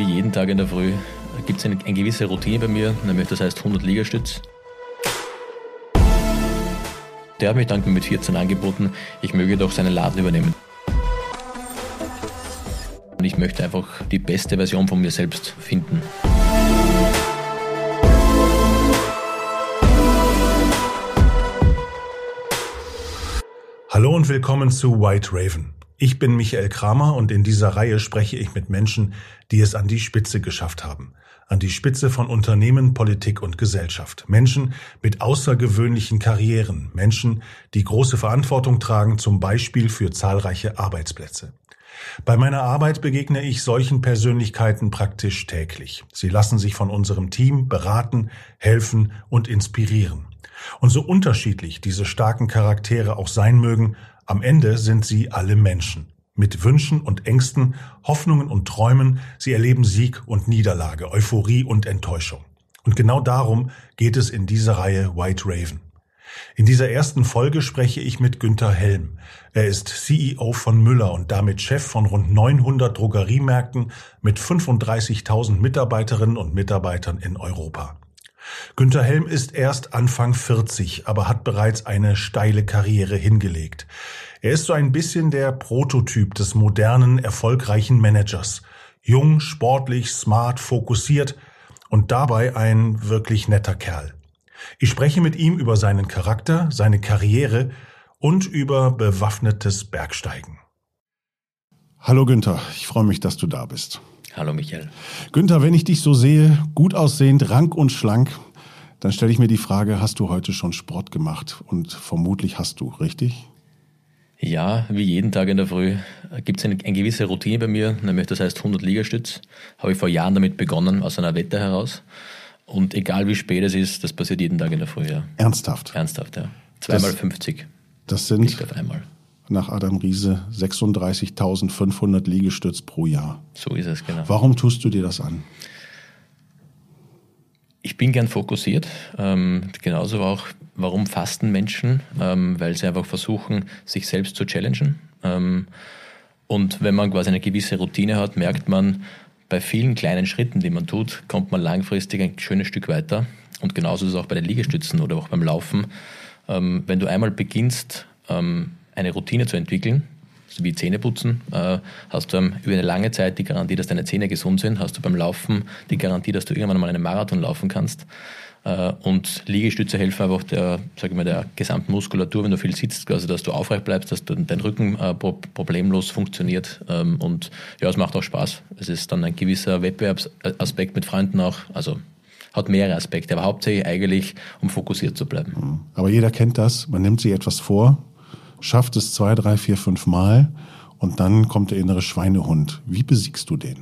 wie jeden Tag in der Früh gibt es eine, eine, gewisse Routine bei mir, nämlich das heißt 100 Liegestütz. Der hat mich dann mit 14 angeboten, ich möge doch seinen Laden übernehmen. Und ich möchte einfach die beste Version von mir selbst finden. Hallo und willkommen zu White Raven. Ich bin Michael Kramer und in dieser Reihe spreche ich mit Menschen, die es an die Spitze geschafft haben. An die Spitze von Unternehmen, Politik und Gesellschaft. Menschen mit außergewöhnlichen Karrieren. Menschen, die große Verantwortung tragen, zum Beispiel für zahlreiche Arbeitsplätze. Bei meiner Arbeit begegne ich solchen Persönlichkeiten praktisch täglich. Sie lassen sich von unserem Team beraten, helfen und inspirieren. Und so unterschiedlich diese starken Charaktere auch sein mögen, am Ende sind sie alle Menschen. Mit Wünschen und Ängsten, Hoffnungen und Träumen, sie erleben Sieg und Niederlage, Euphorie und Enttäuschung. Und genau darum geht es in dieser Reihe White Raven. In dieser ersten Folge spreche ich mit Günther Helm. Er ist CEO von Müller und damit Chef von rund 900 Drogeriemärkten mit 35.000 Mitarbeiterinnen und Mitarbeitern in Europa. Günter Helm ist erst Anfang 40, aber hat bereits eine steile Karriere hingelegt. Er ist so ein bisschen der Prototyp des modernen, erfolgreichen Managers. Jung, sportlich, smart, fokussiert und dabei ein wirklich netter Kerl. Ich spreche mit ihm über seinen Charakter, seine Karriere und über bewaffnetes Bergsteigen. Hallo Günther, ich freue mich, dass du da bist. Hallo Michael. Günther, wenn ich dich so sehe, gut aussehend, rank und schlank, dann stelle ich mir die Frage, hast du heute schon Sport gemacht? Und vermutlich hast du, richtig? Ja, wie jeden Tag in der Früh gibt es eine, eine, gewisse Routine bei mir, nämlich das heißt 100 Liegestütz. Habe ich vor Jahren damit begonnen, aus einer Wette heraus. Und egal wie spät es ist, das passiert jeden Tag in der Früh. Ja. Ernsthaft? Ernsthaft, ja. Zweimal 50. Das sind nicht auf einmal. Nach Adam Riese 36.500 Liegestütz pro Jahr. So ist es, genau. Warum tust du dir das an? Ich bin gern fokussiert. Ähm, genauso auch, warum fasten Menschen? Ähm, weil sie einfach versuchen, sich selbst zu challengen. Ähm, und wenn man quasi eine gewisse Routine hat, merkt man, bei vielen kleinen Schritten, die man tut, kommt man langfristig ein schönes Stück weiter. Und genauso ist es auch bei den Liegestützen oder auch beim Laufen. Ähm, wenn du einmal beginnst, ähm, eine Routine zu entwickeln, wie Zähneputzen, äh, hast du über eine lange Zeit die Garantie, dass deine Zähne gesund sind, hast du beim Laufen die Garantie, dass du irgendwann mal einen Marathon laufen kannst. Äh, und Liegestütze helfen einfach der, sag ich mal, der gesamten Muskulatur, wenn du viel sitzt, also dass du aufrecht bleibst, dass dein Rücken äh, problemlos funktioniert. Ähm, und ja, es macht auch Spaß. Es ist dann ein gewisser Wettbewerbsaspekt mit Freunden auch. Also hat mehrere Aspekte, aber hauptsächlich eigentlich, um fokussiert zu bleiben. Mhm. Aber jeder kennt das. Man nimmt sich etwas vor, schafft es zwei, drei, vier, fünf Mal und dann kommt der innere Schweinehund. Wie besiegst du den?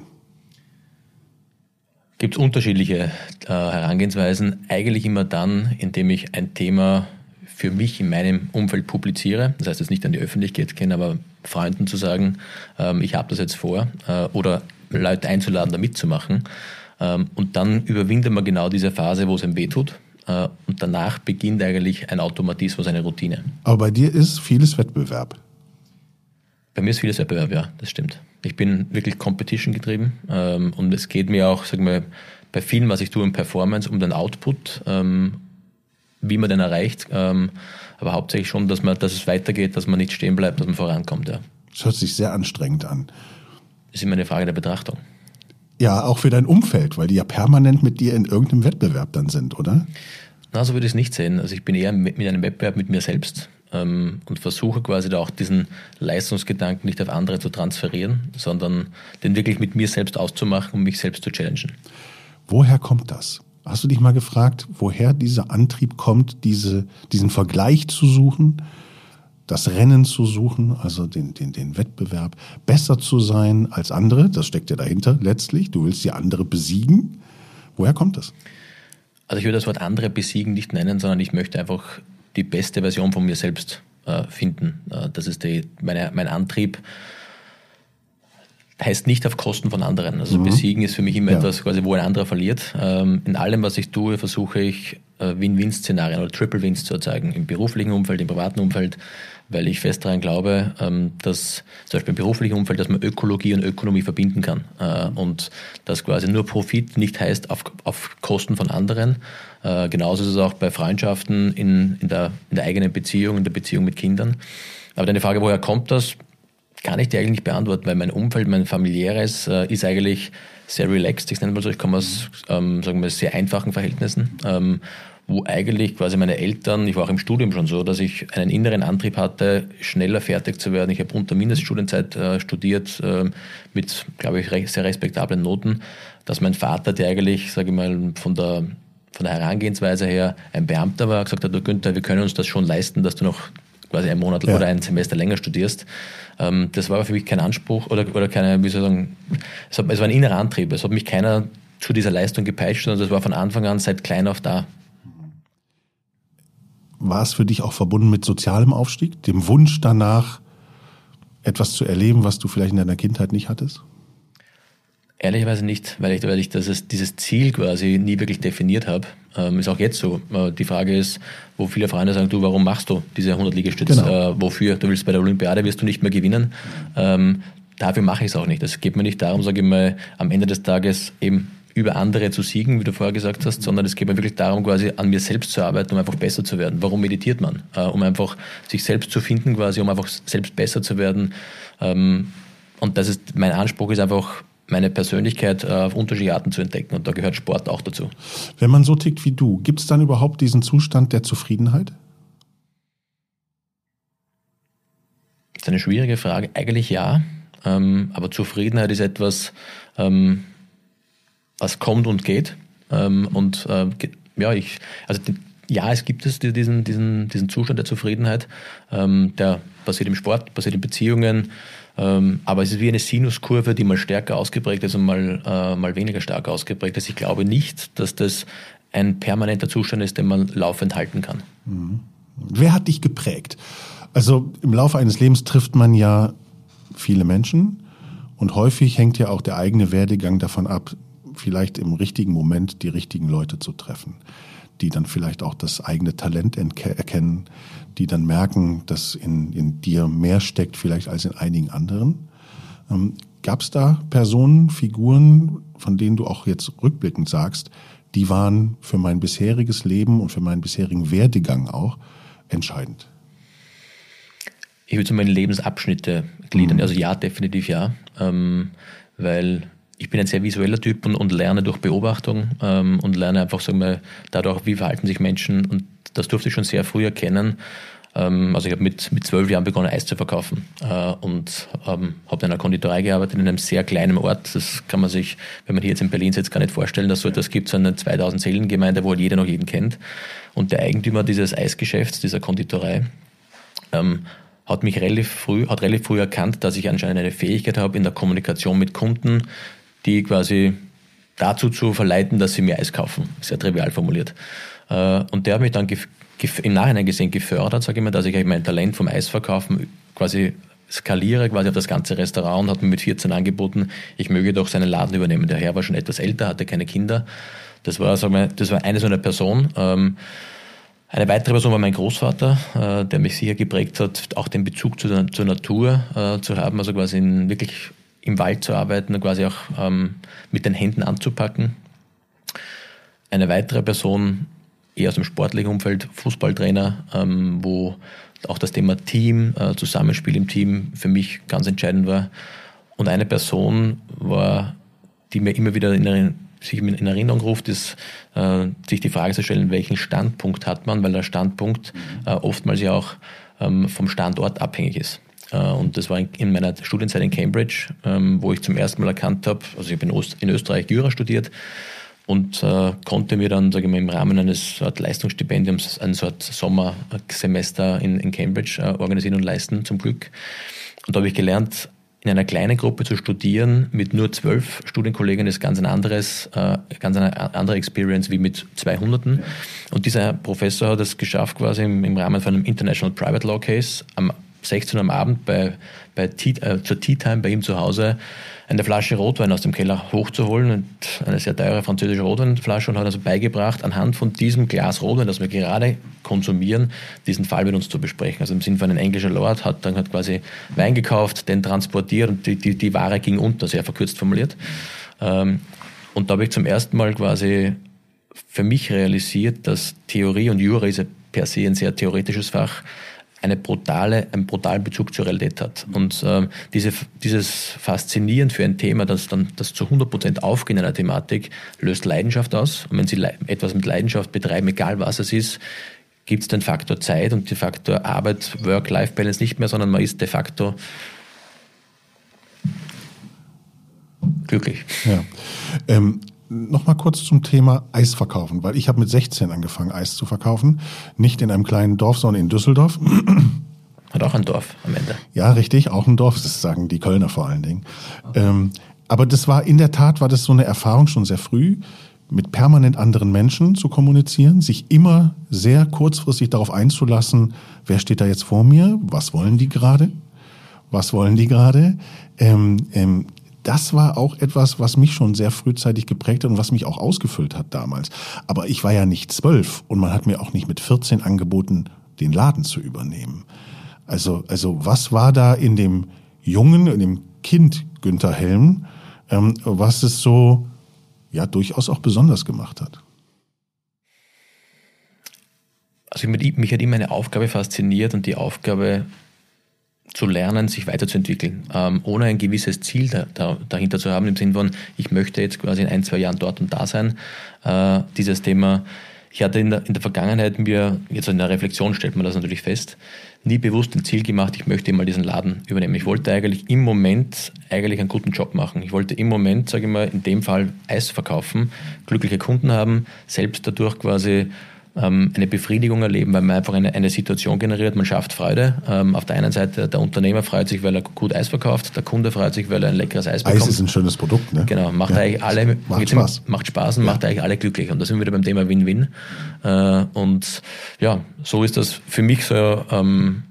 Gibt es unterschiedliche äh, Herangehensweisen. Eigentlich immer dann, indem ich ein Thema für mich in meinem Umfeld publiziere. Das heißt, es nicht an die Öffentlichkeit gehen, aber Freunden zu sagen, ähm, ich habe das jetzt vor äh, oder Leute einzuladen, da mitzumachen. Ähm, und dann überwindet man genau diese Phase, wo es einem wehtut und danach beginnt eigentlich ein Automatismus, eine Routine. Aber bei dir ist vieles Wettbewerb. Bei mir ist vieles Wettbewerb, ja, das stimmt. Ich bin wirklich Competition getrieben ähm, und es geht mir auch, sagen wir, bei vielen, was ich tue, um Performance, um den Output, ähm, wie man den erreicht, ähm, aber hauptsächlich schon, dass man, dass es weitergeht, dass man nicht stehen bleibt, dass man vorankommt. Ja. Das hört sich sehr anstrengend an. Das ist immer eine Frage der Betrachtung. Ja, auch für dein Umfeld, weil die ja permanent mit dir in irgendeinem Wettbewerb dann sind, oder? Na, so würde ich es nicht sehen. Also ich bin eher mit, einem Wettbewerb mit mir selbst ähm, und versuche quasi da auch diesen Leistungsgedanken nicht auf andere zu transferieren, sondern den wirklich mit mir selbst auszumachen und mich selbst zu challengen. Woher kommt das? Hast du dich mal gefragt, woher dieser Antrieb kommt, diese, diesen Vergleich zu suchen? Das Rennen zu suchen, also den, den, den Wettbewerb, besser zu sein als andere, das steckt ja dahinter letztlich. Du willst die andere besiegen. Woher kommt das? Also ich würde das Wort andere besiegen nicht nennen, sondern ich möchte einfach die beste Version von mir selbst äh, finden. Äh, das ist die, meine, mein Antrieb, heißt nicht auf Kosten von anderen. Also mhm. besiegen ist für mich immer ja. etwas, quasi, wo ein anderer verliert. Ähm, in allem, was ich tue, versuche ich äh, Win-Win-Szenarien oder Triple-Wins zu erzeugen. Im beruflichen Umfeld, im privaten Umfeld, weil ich fest daran glaube, ähm, dass zum Beispiel im beruflichen Umfeld, dass man Ökologie und Ökonomie verbinden kann. Äh, und dass quasi nur Profit nicht heißt auf, auf Kosten von anderen. Äh, genauso ist es auch bei Freundschaften in, in, der, in der eigenen Beziehung, in der Beziehung mit Kindern. Aber deine Frage, woher kommt das? Kann ich dir eigentlich nicht beantworten, weil mein Umfeld, mein familiäres, äh, ist eigentlich sehr relaxed. Ich nenne mal so, ich komme aus, ähm, sagen wir, sehr einfachen Verhältnissen. Ähm, wo eigentlich quasi meine Eltern, ich war auch im Studium schon so, dass ich einen inneren Antrieb hatte, schneller fertig zu werden. Ich habe unter Mindeststudienzeit äh, studiert, äh, mit, glaube ich, recht, sehr respektablen Noten, dass mein Vater, der eigentlich, sage ich mal, von der, von der Herangehensweise her ein Beamter war, gesagt hat, du Günther, wir können uns das schon leisten, dass du noch quasi einen Monat ja. oder ein Semester länger studierst. Ähm, das war für mich kein Anspruch oder, oder keine, wie soll ich sagen, es, hat, es war ein innerer Antrieb. Es hat mich keiner zu dieser Leistung gepeitscht, sondern das war von Anfang an seit klein auf da war es für dich auch verbunden mit sozialem Aufstieg, dem Wunsch danach, etwas zu erleben, was du vielleicht in deiner Kindheit nicht hattest? Ehrlicherweise nicht, weil ich, weil ich das, dieses Ziel quasi nie wirklich definiert habe. Ähm, ist auch jetzt so. Äh, die Frage ist, wo viele Freunde sagen, du, warum machst du diese 100 Liegestütze? Genau. Äh, wofür? Du willst bei der Olympiade, wirst du nicht mehr gewinnen. Ähm, dafür mache ich es auch nicht. Es geht mir nicht darum, sage ich mal, am Ende des Tages eben über andere zu siegen, wie du vorher gesagt hast, sondern es geht mir wirklich darum, quasi an mir selbst zu arbeiten, um einfach besser zu werden. Warum meditiert man? Äh, um einfach sich selbst zu finden, quasi, um einfach selbst besser zu werden. Ähm, und das ist, mein Anspruch ist einfach, meine Persönlichkeit äh, auf unterschiedliche Arten zu entdecken. Und da gehört Sport auch dazu. Wenn man so tickt wie du, gibt es dann überhaupt diesen Zustand der Zufriedenheit? Das ist eine schwierige Frage. Eigentlich ja. Ähm, aber Zufriedenheit ist etwas, ähm, was kommt und geht. Ähm, und äh, ja, ich, also ja, es gibt es diesen, diesen, diesen Zustand der Zufriedenheit, ähm, der passiert im Sport, passiert in Beziehungen, ähm, aber es ist wie eine Sinuskurve, die mal stärker ausgeprägt ist und mal, äh, mal weniger stark ausgeprägt ist. Ich glaube nicht, dass das ein permanenter Zustand ist, den man laufend halten kann. Mhm. Wer hat dich geprägt? Also im Laufe eines Lebens trifft man ja viele Menschen und häufig hängt ja auch der eigene Werdegang davon ab, vielleicht im richtigen Moment die richtigen Leute zu treffen, die dann vielleicht auch das eigene Talent erkennen, die dann merken, dass in, in dir mehr steckt vielleicht als in einigen anderen. Ähm, Gab es da Personen, Figuren, von denen du auch jetzt rückblickend sagst, die waren für mein bisheriges Leben und für meinen bisherigen Werdegang auch entscheidend? Ich würde so meine Lebensabschnitte gliedern. Mhm. Also ja, definitiv ja. Ähm, weil ich bin ein sehr visueller Typ und, und lerne durch Beobachtung ähm, und lerne einfach, sagen wir, dadurch, wie verhalten sich Menschen. Und das durfte ich schon sehr früh erkennen. Ähm, also ich habe mit, mit zwölf Jahren begonnen, Eis zu verkaufen äh, und ähm, habe in einer Konditorei gearbeitet in einem sehr kleinen Ort. Das kann man sich, wenn man hier jetzt in Berlin sitzt, gar nicht vorstellen, dass so etwas gibt, so eine 2000 Seelengemeinde, wo jeder noch jeden kennt. Und der Eigentümer dieses Eisgeschäfts, dieser Konditorei, ähm, hat mich relativ früh, hat relativ früh erkannt, dass ich anscheinend eine Fähigkeit habe in der Kommunikation mit Kunden, die quasi dazu zu verleiten, dass sie mir Eis kaufen. Sehr trivial formuliert. Äh, und der hat mich dann im Nachhinein gesehen gefördert, sage ich mal, dass ich mein Talent vom Eisverkaufen quasi skaliere quasi auf das ganze Restaurant und hat mir mit 14 angeboten, ich möge doch seinen Laden übernehmen. Der Herr war schon etwas älter, hatte keine Kinder. Das war, sagen wir, das war eine so eine Person. Ähm, eine weitere Person war mein Großvater, äh, der mich sicher geprägt hat, auch den Bezug zur, Natur äh, zu haben, also quasi wirklich im Wald zu arbeiten und quasi auch ähm, mit den Händen anzupacken. Eine weitere Person, eher aus dem sportlichen Umfeld, Fußballtrainer, ähm, wo auch das Thema Team, äh, Zusammenspiel im Team für mich ganz entscheidend war. Und eine Person war, die mir immer wieder in, sich in Erinnerung ruft, ist, äh, sich die Frage zu stellen, welchen Standpunkt hat man, weil der Standpunkt äh, oftmals ja auch ähm, vom Standort abhängig ist. Äh, und das war in meiner Studienzeit in Cambridge, ähm, wo ich zum ersten Mal erkannt habe, also ich habe in Österreich Jura studiert und äh, konnte mir dann, sage ich mal, im Rahmen eines Leistungsstipendiums ein Sort Sommersemester in, in Cambridge äh, organisieren und leisten, zum Glück. Und da habe ich gelernt, in einer kleinen Gruppe zu studieren mit nur zwölf Studienkollegen ist ganz ein anderes, ganz eine andere Experience wie mit 200. Und dieser Professor hat es geschafft, quasi im Rahmen von einem International Private Law Case am 16 Uhr am Abend bei, bei Tea, äh, zur Tea Time bei ihm zu Hause eine Flasche Rotwein aus dem Keller hochzuholen und eine sehr teure französische Rotweinflasche und hat also beigebracht, anhand von diesem Glas Rotwein, das wir gerade konsumieren, diesen Fall mit uns zu besprechen. Also im Sinne von ein englischer Lord hat dann hat quasi Wein gekauft, den transportiert und die, die, die Ware ging unter, sehr verkürzt formuliert. Ähm, und da habe ich zum ersten Mal quasi für mich realisiert, dass Theorie und Jura ist ja per se ein sehr theoretisches Fach, eine brutale, einen brutalen Bezug zur Realität hat. Und ähm, diese, dieses Faszinieren für ein Thema, das dann das zu 100 Prozent aufgeht in einer Thematik, löst Leidenschaft aus. Und wenn Sie etwas mit Leidenschaft betreiben, egal was es ist, gibt es den Faktor Zeit und den Faktor Arbeit, Work-Life-Balance nicht mehr, sondern man ist de facto glücklich. Ja. Ähm, Nochmal kurz zum Thema Eis verkaufen, weil ich habe mit 16 angefangen, Eis zu verkaufen. Nicht in einem kleinen Dorf, sondern in Düsseldorf. Hat auch ein Dorf am Ende. Ja, richtig, auch ein Dorf, das sagen die Kölner vor allen Dingen. Ähm, aber das war in der Tat, war das so eine Erfahrung schon sehr früh, mit permanent anderen Menschen zu kommunizieren, sich immer sehr kurzfristig darauf einzulassen, wer steht da jetzt vor mir, was wollen die gerade, was wollen die gerade. Ähm, ähm, das war auch etwas, was mich schon sehr frühzeitig geprägt hat und was mich auch ausgefüllt hat damals. Aber ich war ja nicht zwölf und man hat mir auch nicht mit 14 angeboten, den Laden zu übernehmen. Also, also was war da in dem Jungen, in dem Kind Günther Helm, ähm, was es so ja durchaus auch besonders gemacht hat? Also mich hat immer eine Aufgabe fasziniert und die Aufgabe zu lernen, sich weiterzuentwickeln, ähm, ohne ein gewisses Ziel da, da, dahinter zu haben, im Sinne von, ich möchte jetzt quasi in ein, zwei Jahren dort und da sein. Äh, dieses Thema, ich hatte in der, in der Vergangenheit mir, jetzt in der Reflexion stellt man das natürlich fest, nie bewusst ein Ziel gemacht, ich möchte mal diesen Laden übernehmen. Ich wollte eigentlich im Moment eigentlich einen guten Job machen. Ich wollte im Moment, sage ich mal, in dem Fall Eis verkaufen, glückliche Kunden haben, selbst dadurch quasi ähm, eine Befriedigung erleben, weil man einfach eine, eine Situation generiert, man schafft Freude. Ähm, auf der einen Seite der Unternehmer freut sich, weil er gut Eis verkauft, der Kunde freut sich, weil er ein leckeres Eis bekommt. Eis ist ein schönes Produkt, ne? Genau, macht ja. eigentlich alle, macht Spaß, macht Spaß und ja. macht eigentlich alle glücklich. Und da sind wir wieder beim Thema Win-Win. Äh, und ja, so ist das für mich so ähm,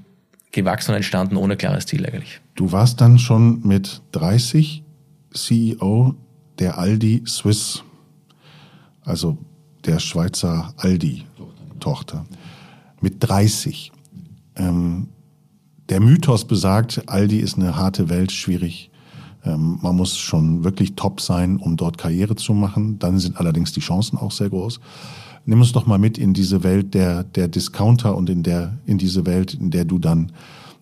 gewachsen und entstanden ohne klares Ziel eigentlich. Du warst dann schon mit 30 CEO der Aldi Swiss. Also der Schweizer Aldi-Tochter mit 30. Ähm, der Mythos besagt, Aldi ist eine harte Welt, schwierig. Ähm, man muss schon wirklich top sein, um dort Karriere zu machen. Dann sind allerdings die Chancen auch sehr groß. Nimm uns doch mal mit in diese Welt der, der Discounter und in, der, in diese Welt, in der du dann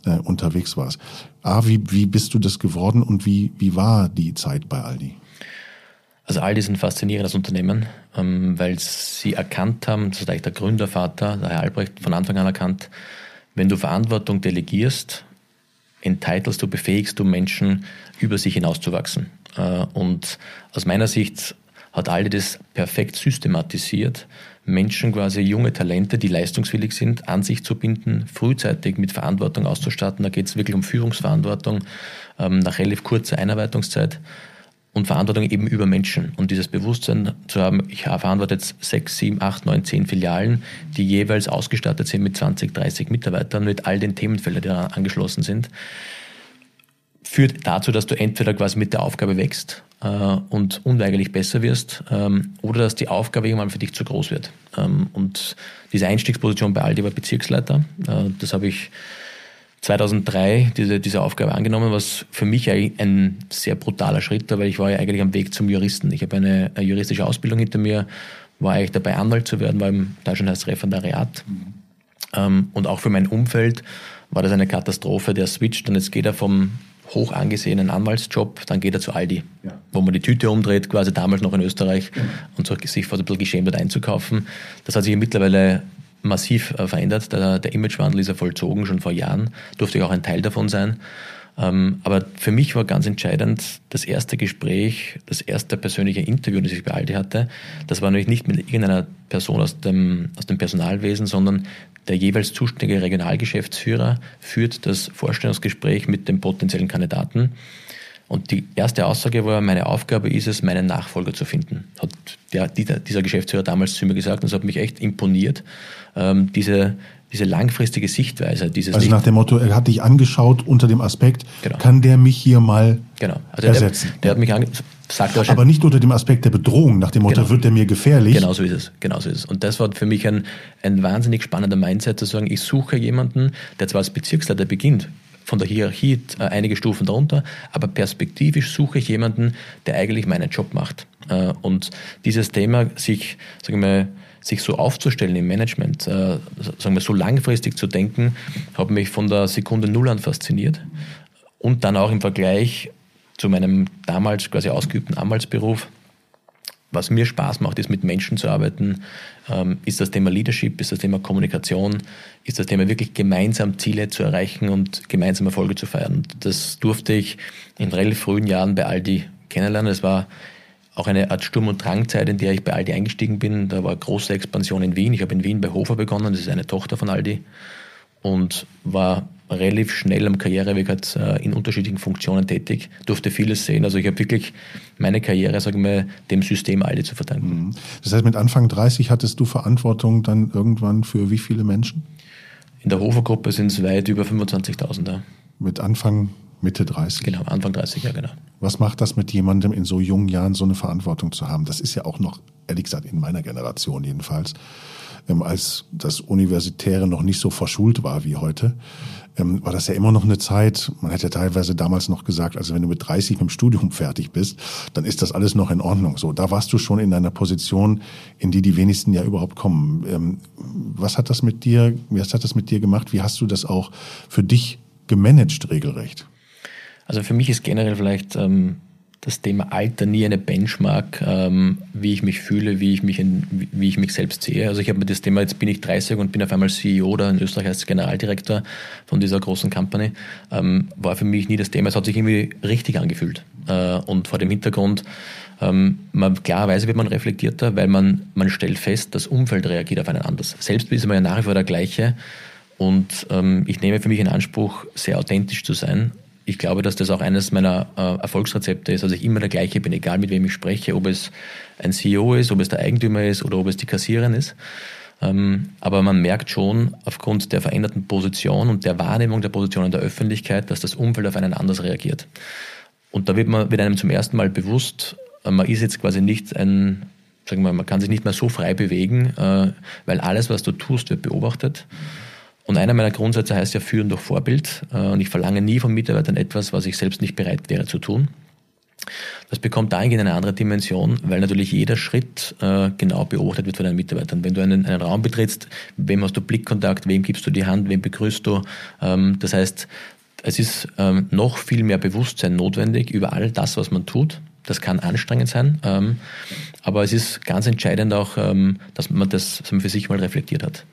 äh, unterwegs warst. A, wie, wie bist du das geworden und wie, wie war die Zeit bei Aldi? Also Aldi ist ein faszinierendes Unternehmen, ähm, weil sie erkannt haben, das ist eigentlich der Gründervater, der Herr Albrecht, von Anfang an erkannt, wenn du Verantwortung delegierst, entteilst du, befähigst du Menschen, über sich hinauszuwachsen. Äh, und aus meiner Sicht hat Aldi das perfekt systematisiert, Menschen quasi junge Talente, die leistungswillig sind, an sich zu binden, frühzeitig mit Verantwortung auszustatten. Da geht es wirklich um Führungsverantwortung ähm, nach relativ kurzer Einarbeitungszeit und Verantwortung eben über Menschen. Und dieses Bewusstsein zu haben, ich verantworte jetzt sechs, sieben, acht, neun, zehn Filialen, die jeweils ausgestattet sind mit 20, 30 Mitarbeitern, mit all den Themenfeldern, die daran angeschlossen sind, führt dazu, dass du entweder quasi mit der Aufgabe wächst äh, und unweigerlich besser wirst ähm, oder dass die Aufgabe irgendwann für dich zu groß wird. Ähm, und diese Einstiegsposition bei Aldi war Bezirksleiter. Äh, das habe ich 2003 diese, diese Aufgabe angenommen, was für mich ein sehr brutaler Schritt war, weil ich war ja eigentlich am Weg zum Juristen. Ich habe eine, eine juristische Ausbildung hinter mir, war eigentlich dabei, Anwalt zu werden, war im Deutschland heißt Referendariat. Mhm. Ähm, und auch für mein Umfeld war das eine Katastrophe. Der switcht und jetzt geht er vom hoch angesehenen Anwaltsjob, dann geht er zu Aldi, ja. wo man die Tüte umdreht, quasi damals noch in Österreich, ja. und so, sich fast ein bisschen geschämt hat einzukaufen. Das hat sich mittlerweile massiv äh, verändert. Der, der Imagewandel ist ja vollzogen, schon vor Jahren. Durfte ich auch ein Teil davon sein. Ähm, aber für mich war ganz entscheidend das erste Gespräch, das erste persönliche Interview, das ich bei Aldi hatte. Das war natürlich nicht mit irgendeiner Person aus dem, aus dem Personalwesen, sondern der jeweils zuständige Regionalgeschäftsführer führt das Vorstellungsgespräch mit dem potenziellen Kandidaten. Und die erste Aussage war, meine Aufgabe ist es, meinen Nachfolger zu finden. Hat der, dieser Geschäftsführer damals zu mir gesagt und es hat mich echt imponiert, ähm, diese, diese langfristige Sichtweise, dieses Also nach dem Motto, er hat dich angeschaut unter dem Aspekt, Genau. kann der mich hier mal genau. Also ersetzen. Der, der hat mich ange sagt wahrscheinlich- aber nicht unter dem Aspekt der Bedrohung, nach dem Motto, Genau. wird der mir gefährlich. Genau so ist es. Genau so ist es. Und das war für mich ein, ein wahnsinnig spannender Mindset, zu sagen, ich suche jemanden, der zwar als Bezirksleiter beginnt, von der Hierarchie äh, einige Stufen darunter, aber perspektivisch suche ich jemanden, der eigentlich meinen Job macht. Äh, und dieses Thema, sich, sagen wir sich so aufzustellen im Management, äh, sagen wir so langfristig zu denken, hat mich von der Sekunde Null an fasziniert. Und dann auch im Vergleich zu meinem damals quasi ausgeübten Anwaltsberuf, was mir Spaß macht, ist mit Menschen zu arbeiten, ähm, ist das Thema Leadership, ist das Thema Kommunikation, ist das Thema wirklich gemeinsam Ziele zu erreichen und gemeinsam Erfolge zu feiern. Das durfte ich in relativ frühen Jahren bei Aldi kennenlernen. Es war auch eine Art Sturm- und Drangzeit, in der ich bei Aldi eingestiegen bin. Da war große Expansion in Wien. Ich habe in Wien bei Hofer begonnen, das ist eine Tochter von Aldi und war relativ schnell am Karriereweg halt, in unterschiedlichen Funktionen tätig, durfte vieles sehen. Also ich habe wirklich meine Karriere, sagen wir, dem System Aldi zu verdanken. Das heißt, mit Anfang 30 hattest du Verantwortung dann irgendwann für wie viele Menschen? In der Hofer-Gruppe sind es weit über 25.000. Ja. Mit Anfang, Mitte 30. Genau, Anfang 30, ja genau. Was macht das mit jemandem in so jungen Jahren, so eine Verantwortung zu haben? Das ist ja auch noch, ehrlich gesagt, in meiner Generation jedenfalls, als das Universitäre noch nicht so verschult war wie heute, ähm, war das ja immer noch eine Zeit, man hat ja teilweise damals noch gesagt, also wenn du mit 30 mit dem Studium fertig bist, dann ist das alles noch in Ordnung. So, da warst du schon in einer Position, in die die wenigsten ja überhaupt kommen. Ähm, was hat das mit dir, was hat das mit dir gemacht? Wie hast du das auch für dich gemanagt regelrecht? Also für mich ist generell vielleicht ähm, das Thema Alter nie eine Benchmark, ähm, wie ich mich fühle, wie ich mich, in, wie ich mich selbst sehe. Also ich habe mir das Thema, jetzt bin ich 30 und bin auf einmal CEO oder in Österreich als Generaldirektor von dieser großen Company, ähm, war für mich nie das Thema. Es hat sich irgendwie richtig angefühlt. Äh, und vor dem Hintergrund, ähm, man, klarerweise wird man reflektierter, weil man, man stellt fest, das Umfeld reagiert auf einen anders. Selbst ist man ja nach wie vor der gleiche. Und ähm, ich nehme für mich in Anspruch, sehr authentisch zu sein ich glaube, dass das auch eines meiner äh, Erfolgsrezepte ist. Also ich immer der gleiche bin, egal mit wem ich spreche, ob es ein CEO ist, ob es der Eigentümer ist oder ob es die Kassiererin ist. Ähm, aber man merkt schon aufgrund der veränderten Position und der Wahrnehmung der Position in der Öffentlichkeit, dass das Umfeld auf einen anders reagiert. Und da wird man wird einem zum ersten Mal bewusst, äh, man ist jetzt quasi nicht ein, sagen wir mal, man kann sich nicht mehr so frei bewegen, äh, weil alles, was du tust, wird beobachtet. Und einer meiner Grundsätze heißt ja Führen durch Vorbild. Äh, Und ich verlange nie von Mitarbeitern etwas, was ich selbst nicht bereit wäre zu tun. Das bekommt dahingehend eine andere Dimension, weil natürlich jeder Schritt äh, genau beobachtet wird von deinen Mitarbeitern. Wenn du einen, einen Raum betrittst, wem hast du Blickkontakt, wem gibst du die Hand, wem begrüßt du. Ähm, das heißt, es ist ähm, noch viel mehr Bewusstsein notwendig über all das, was man tut. Das kann anstrengend sein, ähm, aber es ist ganz entscheidend auch, dass man das für sich mal reflektiert hat.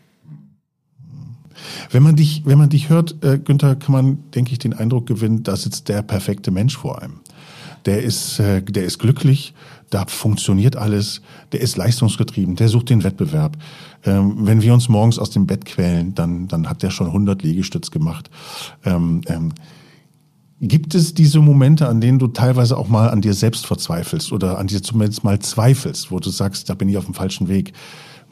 Wenn man dich, wenn man dich hört, äh, Günther, kann man, denke ich, den Eindruck gewinnen, da sitzt der perfekte Mensch vor einem. Der ist, äh, der ist glücklich, da funktioniert alles, der ist leistungsgetrieben, der sucht den Wettbewerb. Ähm, wenn wir uns morgens aus dem Bett quälen, dann, dann hat der schon 100 Liegestütz gemacht. Ähm, ähm, Gibt es diese Momente, an denen du teilweise auch mal an dir selbst verzweifelst oder an dir zumindest mal zweifelst, wo du sagst, da bin ich auf dem falschen Weg?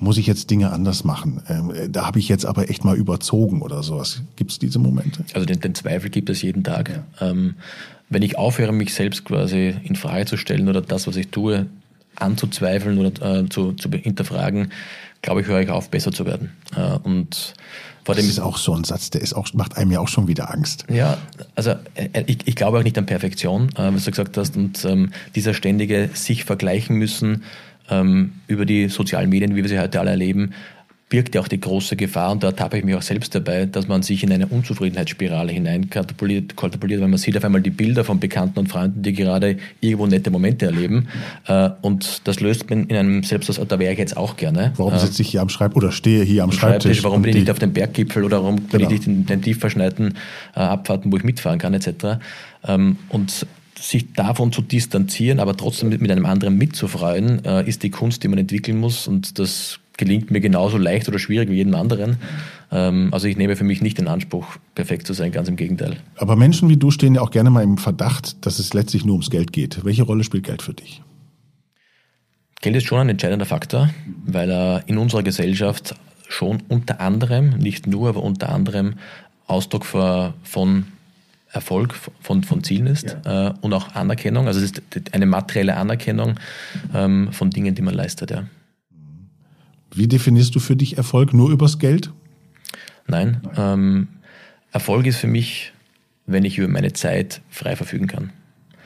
Muss ich jetzt Dinge anders machen? Ähm, da habe ich jetzt aber echt mal überzogen oder sowas. Gibt es diese Momente? Also den, den, Zweifel gibt es jeden Tag. Ja. Ähm, wenn ich aufhöre, mich selbst quasi in Frage zu stellen oder das, was ich tue, anzuzweifeln oder äh, zu, zu hinterfragen, glaube ich, höre ich auf, besser zu werden. Äh, und vor dem das ist auch so ein Satz, der ist auch, macht einem ja auch schon wieder Angst. Ja, also äh, ich, ich glaube auch nicht an Perfektion, äh, was du gesagt hast, und ähm, dieser ständige sich vergleichen müssen ähm, über die sozialen Medien, wie wir sie heute alle erleben, birgt ja auch die große Gefahr, und da tappe ich mich auch selbst dabei, dass man sich in eine Unzufriedenheitsspirale hineinkatapultiert, katapultiert, weil man sieht auf einmal die Bilder von Bekannten und Freunden, die gerade irgendwo nette Momente erleben. Äh, und das löst man in einem selbst aus, da wäre ich jetzt auch gerne. Warum sitze ich hier am Schreibtisch oder stehe hier am Schreibtisch? Schreibtisch warum bin ich nicht auf dem Berggipfel oder warum bin genau. ich nicht in den tief verschneiten äh, Abfahrten, wo ich mitfahren kann, etc. Ähm, und sich davon zu distanzieren, aber trotzdem mit, mit einem anderen mitzufreuen, äh, ist die Kunst, die man entwickeln muss. Und das gelingt mir genauso leicht oder schwierig wie jedem anderen. Ähm, also ich nehme für mich nicht den Anspruch, perfekt zu sein, ganz im Gegenteil. Aber Menschen wie du stehen ja auch gerne mal im Verdacht, dass es letztlich nur ums Geld geht. Welche Rolle spielt Geld für dich? Geld ist schon ein entscheidender Faktor, weil er in unserer Gesellschaft schon unter anderem, nicht nur, aber unter anderem Ausdruck von Erfolg von, von Zielen ist ja. äh, und auch Anerkennung. Also es ist eine materielle Anerkennung ähm, von Dingen, die man leistet. Ja. Wie definierst du für dich Erfolg? Nur übers Geld? Nein. Nein. Ähm, Erfolg ist für mich, wenn ich über meine Zeit frei verfügen kann.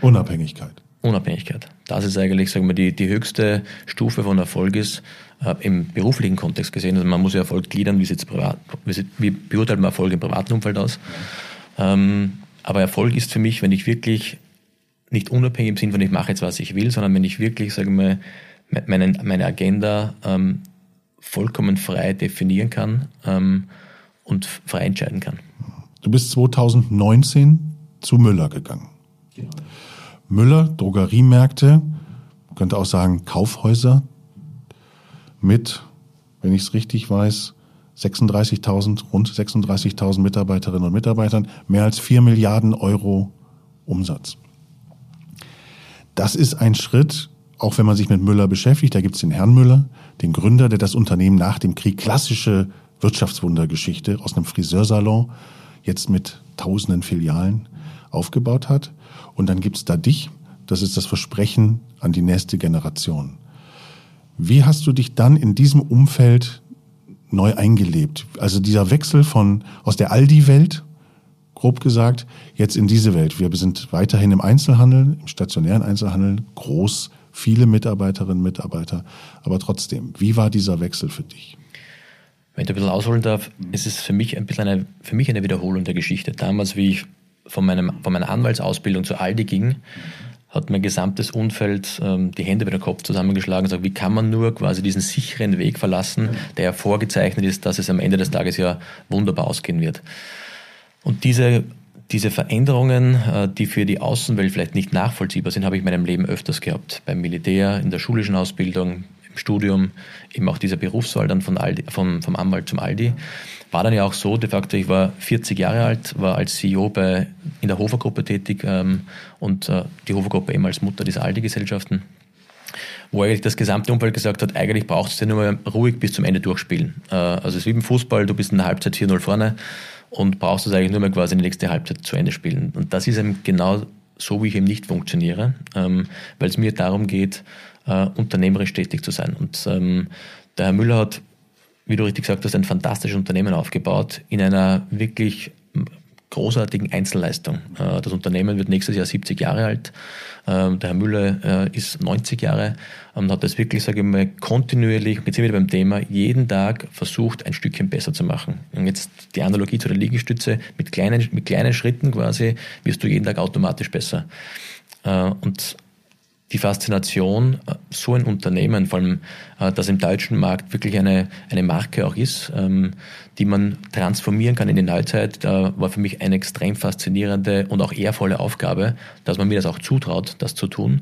Unabhängigkeit. Unabhängigkeit. Das ist eigentlich, sagen wir, die, die höchste Stufe von Erfolg ist, äh, im beruflichen Kontext gesehen. Also man muss ja Erfolg gliedern, wie, sieht's privat, wie, wie beurteilt man Erfolg im privaten Umfeld aus. Ähm, aber Erfolg ist für mich, wenn ich wirklich nicht unabhängig im Sinn von ich mache jetzt, was ich will, sondern wenn ich wirklich, sagen wir, meine, meine Agenda ähm, vollkommen frei definieren kann ähm, und frei entscheiden kann. Du bist 2019 zu Müller gegangen. Genau. Müller, Drogeriemärkte, könnte auch sagen Kaufhäuser mit, wenn ich es richtig weiß, 36.000, rund 36.000 Mitarbeiterinnen und Mitarbeitern, mehr als 4 Milliarden Euro Umsatz. Das ist ein Schritt, auch wenn man sich mit Müller beschäftigt, da gibt es den Herrn Müller, den Gründer, der das Unternehmen nach dem Krieg klassische Wirtschaftswundergeschichte aus einem Friseursalon jetzt mit tausenden Filialen aufgebaut hat. Und dann gibt's da dich, das ist das Versprechen an die nächste Generation. Wie hast du dich dann in diesem Umfeld neu eingelebt? Also dieser Wechsel von aus der Aldi-Welt, grob gesagt, jetzt in diese Welt. Wir sind weiterhin im Einzelhandel, im stationären Einzelhandel, groß, viele Mitarbeiterinnen, Mitarbeiter. Aber trotzdem, wie war dieser Wechsel für dich? Wenn ich ein bisschen ausholen darf, ist es für mich ein bisschen eine, für mich eine Wiederholung der Geschichte. Damals, wie ich von, meinem, von meiner Anwaltsausbildung zu Aldi ging, hat mein gesamtes Umfeld ähm, die Hände bei den Kopf zusammengeschlagen und gesagt, wie kann man nur quasi diesen sicheren Weg verlassen, der ja vorgezeichnet ist, dass es am Ende des Tages ja wunderbar ausgehen wird. Und diese, diese Veränderungen, äh, die für die Außenwelt vielleicht nicht nachvollziehbar sind, habe ich in meinem Leben öfters gehabt. Beim Militär, in der schulischen Ausbildung, Studium, eben auch dieser Berufswahl dann von Aldi, vom, vom Anwalt zum Aldi war dann ja auch so, de facto, ich war 40 Jahre alt, war als CEO bei, in der Hofer-Gruppe tätig ähm, und äh, die Hofer-Gruppe eben als Mutter dieser Aldi-Gesellschaften, wo eigentlich das gesamte Umfeld gesagt hat, eigentlich brauchst du ja nur ruhig bis zum Ende durchspielen. Äh, also es ist wie im Fußball, du bist in der Halbzeit 4-0 vorne und brauchst es eigentlich nur mehr quasi in die nächste Halbzeit zu Ende spielen. Und das ist eben genau so, wie ich eben nicht funktioniere, ähm, weil es mir darum geht, äh, unternehmerisch tätig zu sein. Und ähm, der Herr Müller hat wie du richtig gesagt hast, ein fantastisches Unternehmen aufgebaut in einer wirklich großartigen Einzelleistung. Äh, das Unternehmen wird nächstes Jahr 70 Jahre alt. Ähm, der Herr Müller äh, ist 90 Jahre und hat das wirklich, sage ich mal, kontinuierlich, jetzt sind wir wieder beim Thema, jeden Tag versucht, ein Stückchen besser zu machen. Und jetzt die Analogie zu der Liegestütze, mit kleinen, mit kleinen Schritten quasi wirst du jeden Tag automatisch besser. Äh, und die Faszination, äh, so ein Unternehmen, vor allem äh, das im deutschen Markt wirklich eine, eine Marke auch ist, ähm, die man transformieren kann in die Neuzeit, da war für mich eine extrem faszinierende und auch ehrvolle Aufgabe, dass man mir das auch zutraut, das zu tun.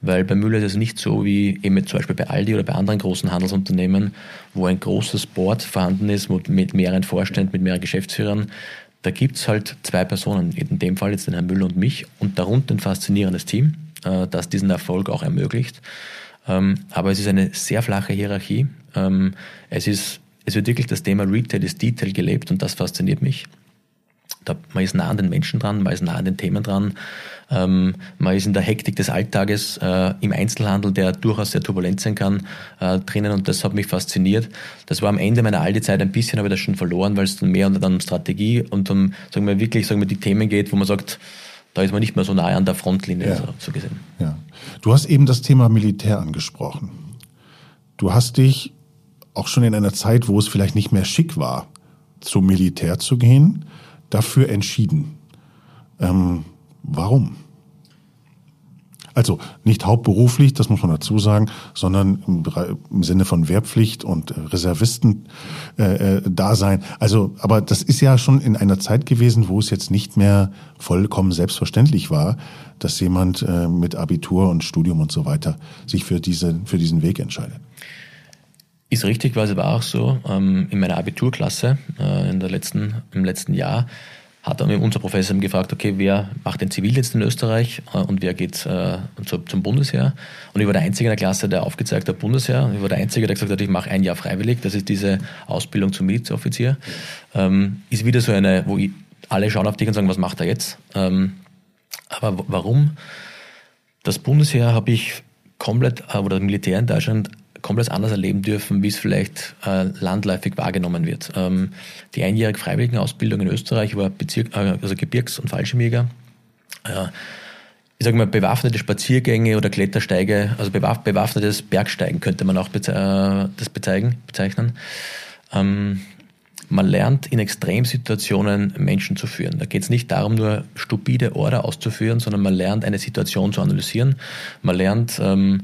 Weil bei Müller ist es nicht so wie eben zum Beispiel bei Aldi oder bei anderen großen Handelsunternehmen, wo ein großes Board vorhanden ist mit mehreren Vorständen, mit mehreren Geschäftsführern. Da gibt's halt zwei Personen, in dem Fall jetzt den Herrn Müller und mich, und darunter ein faszinierendes Team äh, das diesen Erfolg auch ermöglicht. Ähm, aber es ist eine sehr flache Hierarchie. Ähm, es, ist, es wird wirklich das Thema Retail ist Detail gelebt und das fasziniert mich. Da, man ist nah an den Menschen dran, man ist nah an den Themen dran, ähm, man ist in der Hektik des Alltages äh, im Einzelhandel, der durchaus sehr turbulent sein kann, äh, drinnen und das hat mich fasziniert. Das war am Ende meiner Aldi-Zeit ein bisschen, habe ich das schon verloren, weil es dann mehr dann um Strategie und um, sagen wir, wirklich, sagen wir, die Themen geht, wo man sagt, da ist man nicht mehr so nahe an der Frontlinie, ja. so, so gesehen. Ja. Du hast eben das Thema Militär angesprochen. Du hast dich auch schon in einer Zeit, wo es vielleicht nicht mehr schick war, zum Militär zu gehen, dafür entschieden. Ähm, warum? Also nicht hauptberuflich, das muss man dazu sagen, sondern im, im Sinne von Wehrpflicht und äh, Reservisten äh, äh, Dasein. Also, aber das ist ja schon in einer Zeit gewesen, wo es jetzt nicht mehr vollkommen selbstverständlich war, dass jemand äh, mit Abitur und Studium und so weiter sich für diese für diesen Weg entscheidet. Ist richtig, weil es war auch so. Ähm, in meiner Abiturklasse äh, in der letzten, im letzten Jahr hat dann unser Professor gefragt, okay, wer macht den Zivildienst in Österreich äh, und wer geht äh, zum Bundesheer? Und ich war der Einzige in der Klasse, der aufgezeigt hat, Bundesheer. Ich war der Einzige, der gesagt hat, ich mache ein Jahr freiwillig. Das ist diese Ausbildung zum Milizoffizier. Ähm, ist wieder so eine, wo ich, alle schauen auf dich und sagen, was macht er jetzt? Ähm, aber warum? Das Bundesheer habe ich komplett, äh, oder das Militär in Deutschland komplett anders erleben dürfen, wie es vielleicht äh, landläufig wahrgenommen wird. Ähm, die einjährige Freiwilligenausbildung in Österreich war Bezirk, äh, also Gebirgs- und Fallschirmjäger. Äh, ich sage mal, bewaffnete Spaziergänge oder Klettersteige, also bewaff bewaffnetes Bergsteigen könnte man auch beze äh, das bezeichnen. bezeichnen. Ähm, man lernt in Extremsituationen Menschen zu führen. Da geht es nicht darum, nur stupide Order auszuführen, sondern man lernt eine Situation zu analysieren. Man lernt ähm,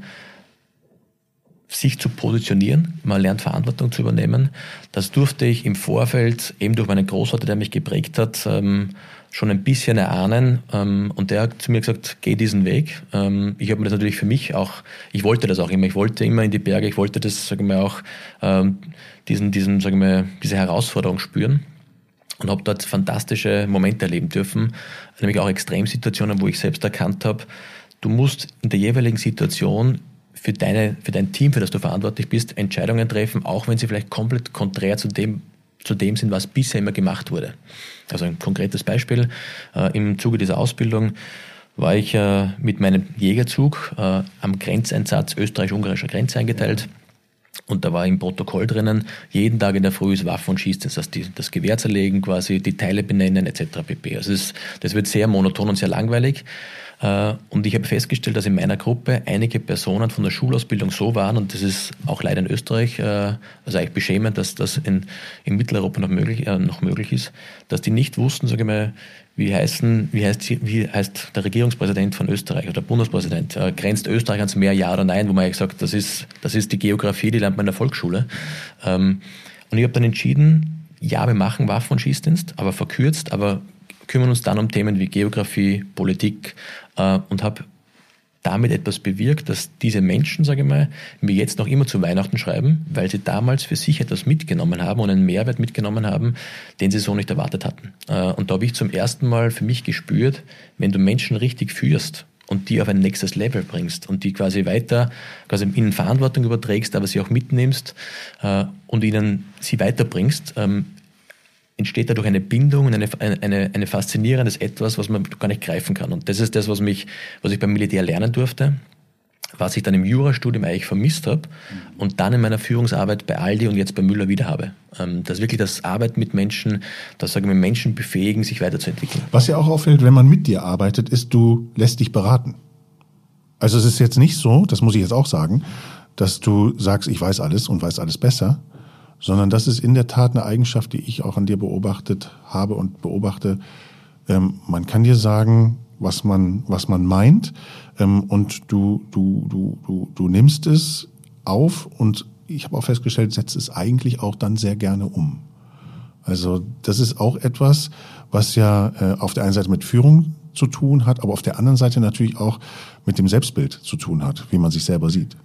sich zu positionieren, man lernt Verantwortung zu übernehmen. Das durfte ich im Vorfeld eben durch meinen Großvater, der mich geprägt hat, ähm, schon ein bisschen erahnen. Ähm, und der hat zu mir gesagt, geh diesen Weg. Ähm, ich habe mir das natürlich für mich auch, ich wollte das auch immer. Ich wollte immer in die Berge, ich wollte das, sagen wir auch, diesen, diesen, sagen wir, diese Herausforderung spüren. Und habe dort fantastische Momente erleben dürfen, nämlich auch Extremsituationen, wo ich selbst erkannt habe, du musst in der jeweiligen Situation für, deine, für dein Team, für das du verantwortlich bist, Entscheidungen treffen, auch wenn sie vielleicht komplett konträr zu dem, zu dem sind, was bisher immer gemacht wurde. Also ein konkretes Beispiel. Äh, Im Zuge dieser Ausbildung war ich äh, mit meinem Jägerzug äh, am Grenzeinsatz österreichisch-ungarischer Grenze eingeteilt. Und da war im Protokoll drinnen, jeden Tag in der Früh ist Waffen- und Schießdienst, das heißt das Gewehr zerlegen, quasi die Teile benennen etc. pp. Also das, das wird sehr monoton und sehr langweilig. Äh, und ich habe festgestellt, dass in meiner Gruppe einige Personen von der Schulausbildung so waren, und das ist auch leider in Österreich, äh, also eigentlich beschämend, dass das in, in Mitteleuropa noch möglich, äh, noch möglich ist, dass die nicht wussten, sage ich mal, wie, heißen, wie, heißt, wie heißt der Regierungspräsident von Österreich oder der Bundespräsident? grenzt Österreich ans Meer, ja oder nein? Wo man eigentlich sagt, das ist, das ist die Geografie, die lernt man in der Volksschule. Ähm, und ich habe dann entschieden, ja, wir machen Waffen- und Schießdienst, aber verkürzt, aber kümmern uns dann um Themen wie Geografie, Politik äh, und habe damit etwas bewirkt, dass diese Menschen, sage ich mal, mir jetzt noch immer zu Weihnachten schreiben, weil sie damals für sich etwas mitgenommen haben und einen Mehrwert mitgenommen haben, den sie so nicht erwartet hatten. Äh, und da habe ich zum ersten Mal für mich gespürt, wenn du Menschen richtig führst und die auf ein nächstes Level bringst und die quasi weiter, quasi ihnen Verantwortung überträgst, aber sie auch mitnimmst äh, und ihnen sie weiterbringst, ähm, entsteht dadurch eine Bindung und eine, eine, eine faszinierendes Etwas, was man gar nicht greifen kann. Und das ist das, was, mich, was ich beim Militär lernen durfte, was ich dann im Jurastudium eigentlich vermisst habe und dann in meiner Führungsarbeit bei Aldi und jetzt bei Müller wieder habe. Ähm, das wirklich das Arbeiten mit Menschen, das sagen wir Menschen befähigen, sich weiterzuentwickeln. Was ja auch auffällt, wenn man mit dir arbeitet, ist, du lässt dich beraten. Also es ist jetzt nicht so, das muss ich jetzt auch sagen, dass du sagst, ich weiß alles und weiß alles besser, sondern das ist in der Tat eine Eigenschaft, die ich auch an dir beobachtet habe und beobachte. Ähm, man kann dir sagen, was man, was man meint, ähm, und du, du, du, du, du nimmst es auf und ich habe auch festgestellt, setzt es eigentlich auch dann sehr gerne um. Also das ist auch etwas, was ja äh, auf der einen Seite mit Führung zu tun hat, aber auf der anderen Seite natürlich auch mit dem Selbstbild zu tun hat, wie man sich selber sieht.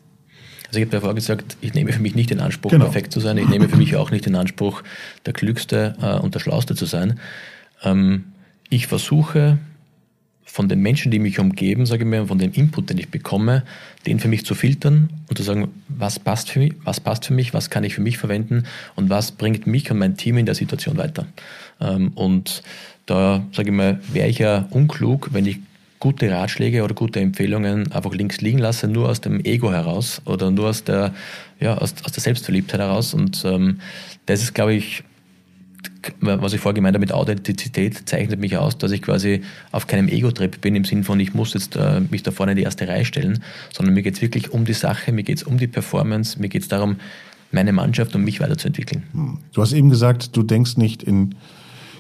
Also ich habe davor gesagt, ich nehme für mich nicht den Anspruch, genau. perfekt zu sein. Ich nehme für mich auch nicht den Anspruch, der Klügste äh, und der Schlauste zu sein. Ähm, ich versuche von den Menschen, die mich umgeben, sage ich mir, von dem Input, den ich bekomme, den für mich zu filtern und zu sagen, was passt für mich, was passt für mich, was kann ich für mich verwenden und was bringt mich und mein Team in der Situation weiter. Ähm, und da, sage ich mal, wäre ich ja unklug, wenn ich gute Ratschläge oder gute Empfehlungen einfach links liegen lasse, nur aus dem Ego heraus oder nur aus der, ja, aus, aus der Selbstverliebtheit heraus. Und ähm, das ist, glaube ich, was ich vorher gemeint habe mit Authentizität, zeichnet mich aus, dass ich quasi auf keinem Ego-Trip bin, im Sinn von, ich muss jetzt äh, mich da vorne in die erste Reihe stellen, sondern mir geht es wirklich um die Sache, mir geht es um die Performance, mir geht es darum, meine Mannschaft und mich weiterzuentwickeln. Hm. Du hast eben gesagt, du denkst nicht in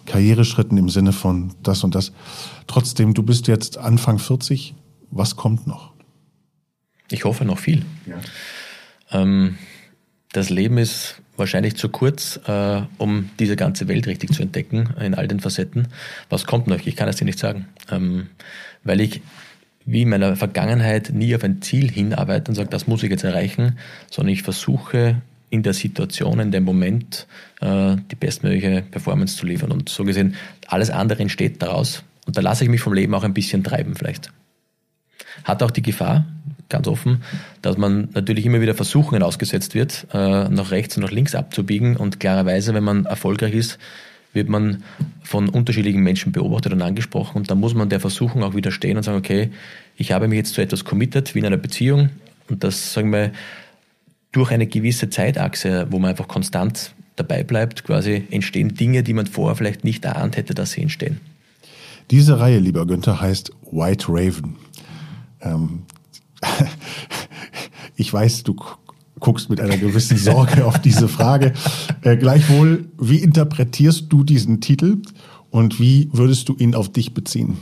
Karriereschritten im Sinne von das und das. Trotzdem, du bist jetzt Anfang 40. Was kommt noch? Ich hoffe noch viel. Ja. Ähm, das Leben ist wahrscheinlich zu kurz, äh, um diese ganze Welt richtig zu entdecken in all den Facetten. Was kommt noch? Ich kann es dir nicht sagen, ähm, weil ich wie in meiner Vergangenheit nie auf ein Ziel hinarbeite und sage, das muss ich jetzt erreichen, sondern ich versuche in der Situation, in dem Moment äh, die bestmögliche Performance zu liefern. Und so gesehen, alles andere entsteht daraus. Und da lasse ich mich vom Leben auch ein bisschen treiben vielleicht. Hat auch die Gefahr, ganz offen, dass man natürlich immer wieder Versuchungen ausgesetzt wird, äh, nach rechts und nach links abzubiegen. Und klarerweise, wenn man erfolgreich ist, wird man von unterschiedlichen Menschen beobachtet und angesprochen. Und da muss man der Versuchung auch widerstehen und sagen, okay, ich habe mich jetzt zu etwas committed, wie in einer Beziehung. Und das, sagen wir, durch eine gewisse Zeitachse, wo man einfach konstant dabei bleibt, quasi entstehen Dinge, die man vorher vielleicht nicht erahnt hätte, dass sie entstehen. Diese Reihe, lieber Günther, heißt White Raven. Ähm, ich weiß, du guckst mit einer gewissen Sorge auf diese Frage. Äh, gleichwohl, wie interpretierst du diesen Titel und wie würdest du ihn auf dich beziehen?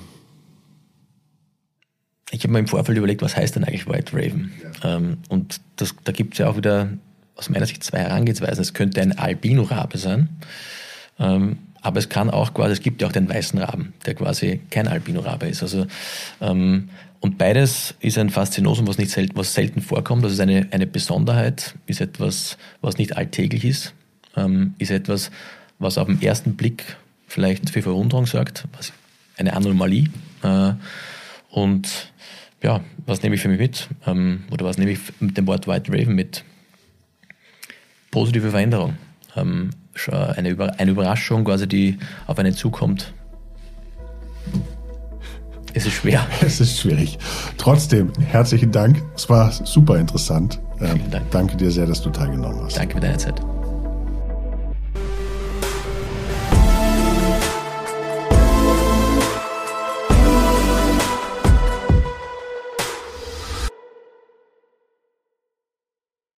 Ich habe mir im Vorfeld überlegt, was heißt denn eigentlich White Raven? Ja. Ähm, und das, da gibt es ja auch wieder aus meiner Sicht zwei Herangehensweisen. Es könnte ein Albino-Rabe sein, ähm, aber es kann auch quasi, es gibt ja auch den weißen Raben, der quasi kein Albino-Rabe ist. Also ähm, und beides ist ein Faszinosum, was, nicht selten, was selten vorkommt. Das ist eine, eine Besonderheit, ist etwas, was nicht alltäglich ist, ähm, ist etwas, was auf den ersten Blick vielleicht für Verwunderung sorgt, was eine Anomalie. Äh, und ja, was nehme ich für mich mit? Ähm, oder was nehme ich mit dem Wort White Raven mit? Positive Veränderung. Ähm, eine, Über eine Überraschung quasi, die auf einen zukommt, es ist schwer. Es ist schwierig. Trotzdem, herzlichen Dank. Es war super interessant. Ähm, Dank. Danke dir sehr, dass du teilgenommen hast. Danke für deine Zeit.